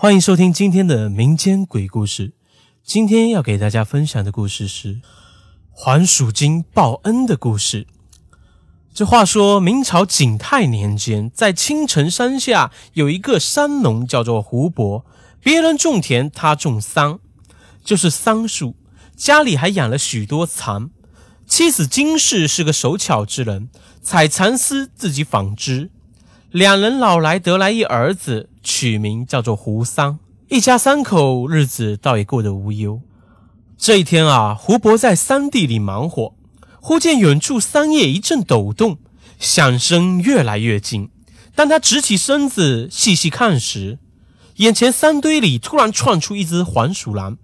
欢迎收听今天的民间鬼故事。今天要给大家分享的故事是还鼠精报恩的故事。这话说，明朝景泰年间，在青城山下有一个山农，叫做胡伯。别人种田，他种桑，就是桑树。家里还养了许多蚕。妻子金氏是个手巧之人，采蚕丝自己纺织。两人老来得来一儿子，取名叫做胡桑。一家三口日子倒也过得无忧。这一天啊，胡伯在桑地里忙活，忽见远处桑叶一阵抖动，响声越来越近。当他直起身子细细看时，眼前桑堆里突然窜出一只黄鼠狼。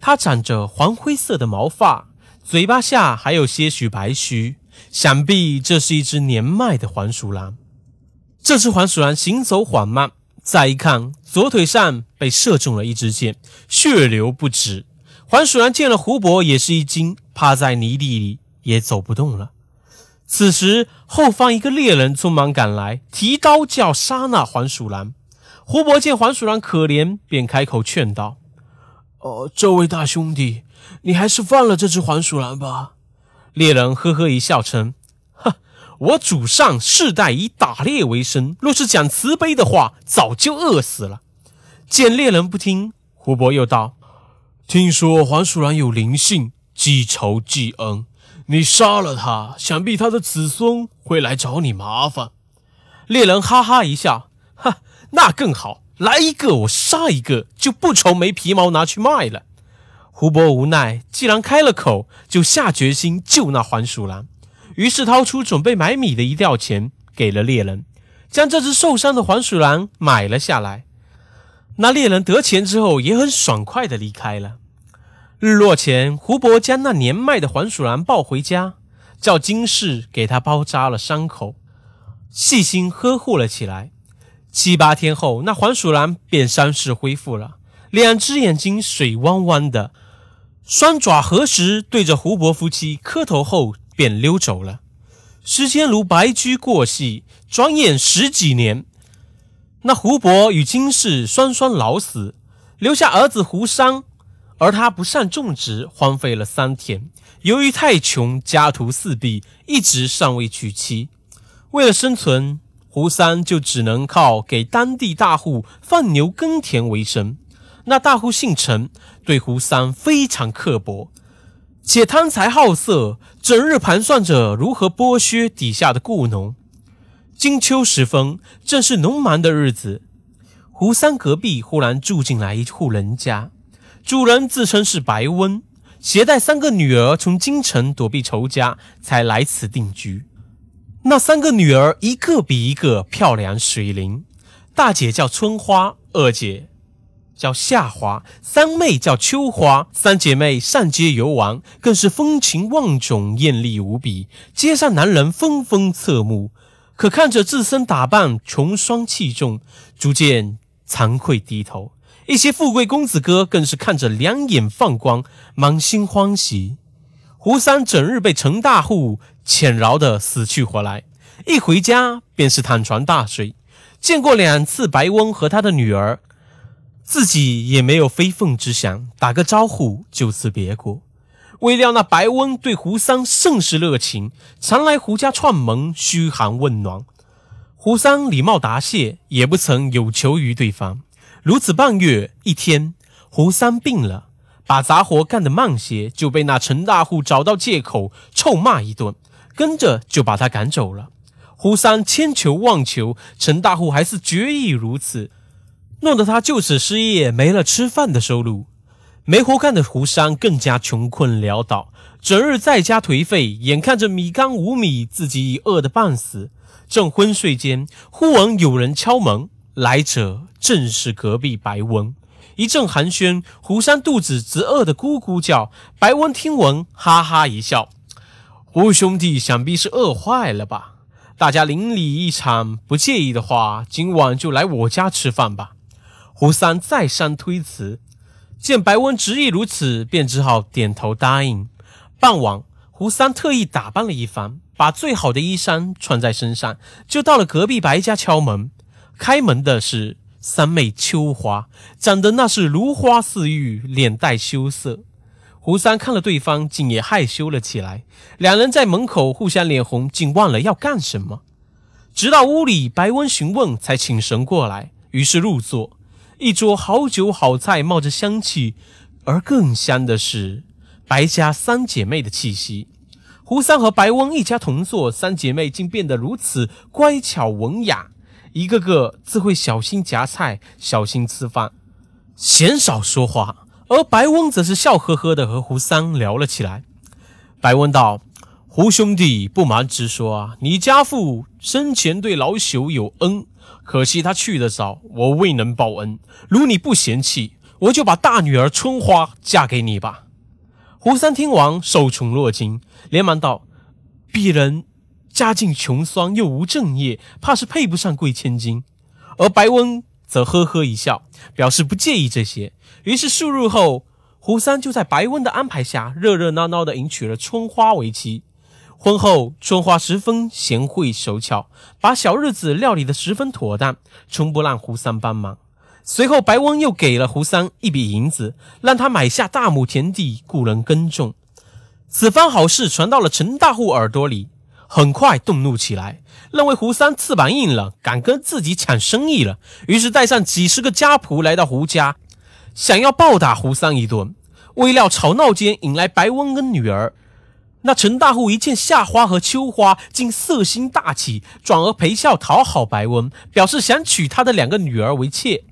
它长着黄灰色的毛发，嘴巴下还有些许白须，想必这是一只年迈的黄鼠狼。这只黄鼠狼行走缓慢，再一看，左腿上被射中了一支箭，血流不止。黄鼠狼见了胡伯，也是一惊，趴在泥地里也走不动了。此时，后方一个猎人匆忙赶来，提刀就要杀那黄鼠狼。胡伯见黄鼠狼可怜，便开口劝道：“哦，这位大兄弟，你还是放了这只黄鼠狼吧。”猎人呵呵一笑，称。我祖上世代以打猎为生，若是讲慈悲的话，早就饿死了。见猎人不听，胡伯又道：“听说黄鼠狼有灵性，记仇记恩，你杀了他，想必他的子孙会来找你麻烦。”猎人哈哈一笑：“哈，那更好，来一个我杀一个，就不愁没皮毛拿去卖了。”胡伯无奈，既然开了口，就下决心救那黄鼠狼。于是掏出准备买米的一吊钱给了猎人，将这只受伤的黄鼠狼买了下来。那猎人得钱之后也很爽快的离开了。日落前，胡伯将那年迈的黄鼠狼抱回家，叫金氏给他包扎了伤口，细心呵护了起来。七八天后，那黄鼠狼便伤势恢复了，两只眼睛水汪汪的，双爪合十对着胡伯夫妻磕头后。便溜走了。时间如白驹过隙，转眼十几年，那胡伯与金氏双双老死，留下儿子胡商。而他不善种植，荒废了三田。由于太穷，家徒四壁，一直尚未娶妻。为了生存，胡三就只能靠给当地大户放牛耕田为生。那大户姓陈，对胡三非常刻薄。且贪财好色，整日盘算着如何剥削底下的雇农。金秋时分，正是农忙的日子。胡三隔壁忽然住进来一户人家，主人自称是白温，携带三个女儿从京城躲避仇家，才来此定居。那三个女儿一个比一个漂亮水灵，大姐叫春花，二姐。叫夏花，三妹叫秋花，三姐妹上街游玩，更是风情万种，艳丽无比。街上男人纷纷侧目，可看着自身打扮穷酸气重，逐渐惭愧低头。一些富贵公子哥更是看着两眼放光，满心欢喜。胡三整日被陈大户遣饶的死去活来，一回家便是躺床大睡。见过两次白翁和他的女儿。自己也没有非分之想，打个招呼就此别过。未料那白温对胡三甚是热情，常来胡家串门嘘寒问暖。胡三礼貌答谢，也不曾有求于对方。如此半月，一天，胡三病了，把杂活干得慢些，就被那陈大户找到借口臭骂一顿，跟着就把他赶走了。胡三千求万求，陈大户还是决意如此。弄得他就此失业，没了吃饭的收入，没活干的胡三更加穷困潦倒，整日在家颓废，眼看着米缸无米，自己已饿得半死。正昏睡间，忽闻有人敲门，来者正是隔壁白温。一阵寒暄，胡三肚子直饿得咕咕叫。白温听闻，哈哈一笑：“胡兄弟想必是饿坏了吧？大家邻里一场，不介意的话，今晚就来我家吃饭吧。”胡三再三推辞，见白温执意如此，便只好点头答应。傍晚，胡三特意打扮了一番，把最好的衣衫穿在身上，就到了隔壁白家敲门。开门的是三妹秋花长得那是如花似玉，脸带羞涩。胡三看了对方，竟也害羞了起来。两人在门口互相脸红，竟忘了要干什么。直到屋里白温询问，才请神过来，于是入座。一桌好酒好菜冒着香气，而更香的是白家三姐妹的气息。胡三和白翁一家同坐，三姐妹竟变得如此乖巧文雅。一个个自会小心夹菜，小心吃饭，鲜少说话。而白翁则是笑呵呵的和胡三聊了起来。白翁道：“胡兄弟，不瞒直说啊，你家父生前对老朽有恩，可惜他去得早，我未能报恩。如你不嫌弃，我就把大女儿春花嫁给你吧。”胡三听完，受宠若惊，连忙道：“鄙人。”家境穷酸又无正业，怕是配不上贵千金。而白温则呵呵一笑，表示不介意这些。于是数日后，胡三就在白温的安排下，热热闹闹地迎娶了春花为妻。婚后，春花十分贤惠手巧，把小日子料理得十分妥当，从不让胡三帮忙。随后，白翁又给了胡三一笔银子，让他买下大亩田地，雇人耕种。此番好事传到了陈大户耳朵里。很快动怒起来，认为胡三翅膀硬了，敢跟自己抢生意了，于是带上几十个家仆来到胡家，想要暴打胡三一顿。未料吵闹间引来白翁跟女儿，那陈大户一见夏花和秋花，竟色心大起，转而陪笑讨好白温，表示想娶他的两个女儿为妾。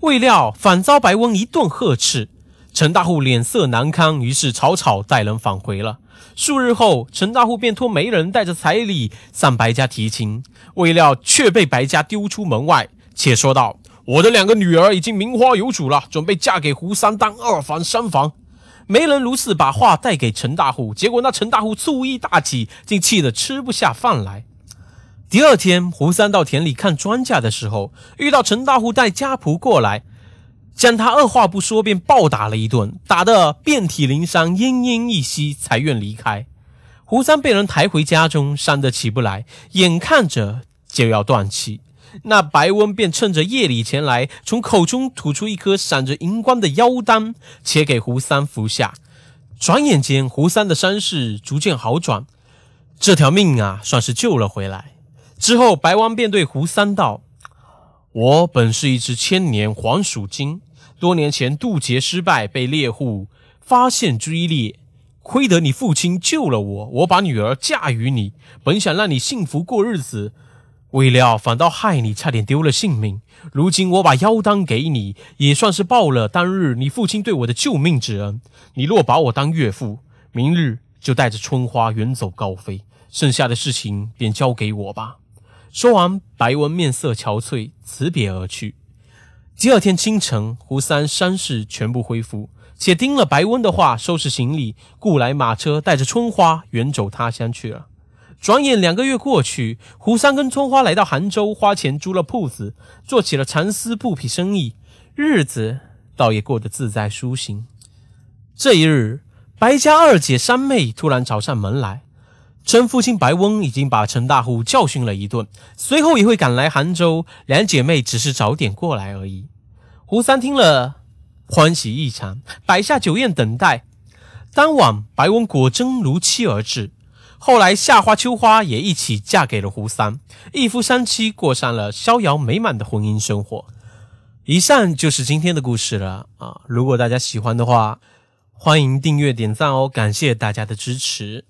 未料反遭白温一顿呵斥，陈大户脸色难堪，于是草草带人返回了。数日后，陈大户便托媒人带着彩礼上白家提亲，未料却被白家丢出门外。且说道：“我的两个女儿已经名花有主了，准备嫁给胡三当二房、三房。”没人如此把话带给陈大户，结果那陈大户醋意大起，竟气得吃不下饭来。第二天，胡三到田里看庄稼的时候，遇到陈大户带家仆过来。将他二话不说便暴打了一顿，打得遍体鳞伤，奄奄一息，才愿离开。胡三被人抬回家中，伤得起不来，眼看着就要断气。那白温便趁着夜里前来，从口中吐出一颗闪着银光的妖丹，且给胡三服下。转眼间，胡三的伤势逐渐好转，这条命啊，算是救了回来。之后，白翁便对胡三道。我本是一只千年黄鼠精，多年前渡劫失败，被猎户发现追猎，亏得你父亲救了我，我把女儿嫁与你，本想让你幸福过日子，未料反倒害你差点丢了性命。如今我把妖丹给你，也算是报了当日你父亲对我的救命之恩。你若把我当岳父，明日就带着春花远走高飞，剩下的事情便交给我吧。说完，白文面色憔悴，辞别而去。第二天清晨，胡三伤势全部恢复，且听了白温的话，收拾行李，雇来马车，带着春花远走他乡去了。转眼两个月过去，胡三跟春花来到杭州，花钱租了铺子，做起了蚕丝布匹生意，日子倒也过得自在舒心。这一日，白家二姐三妹突然找上门来。称父亲白翁已经把陈大户教训了一顿，随后也会赶来杭州。两姐妹只是早点过来而已。胡三听了，欢喜异常，摆下酒宴等待。当晚，白翁果真如期而至。后来，夏花、秋花也一起嫁给了胡三，一夫三妻，过上了逍遥美满的婚姻生活。以上就是今天的故事了啊！如果大家喜欢的话，欢迎订阅、点赞哦，感谢大家的支持。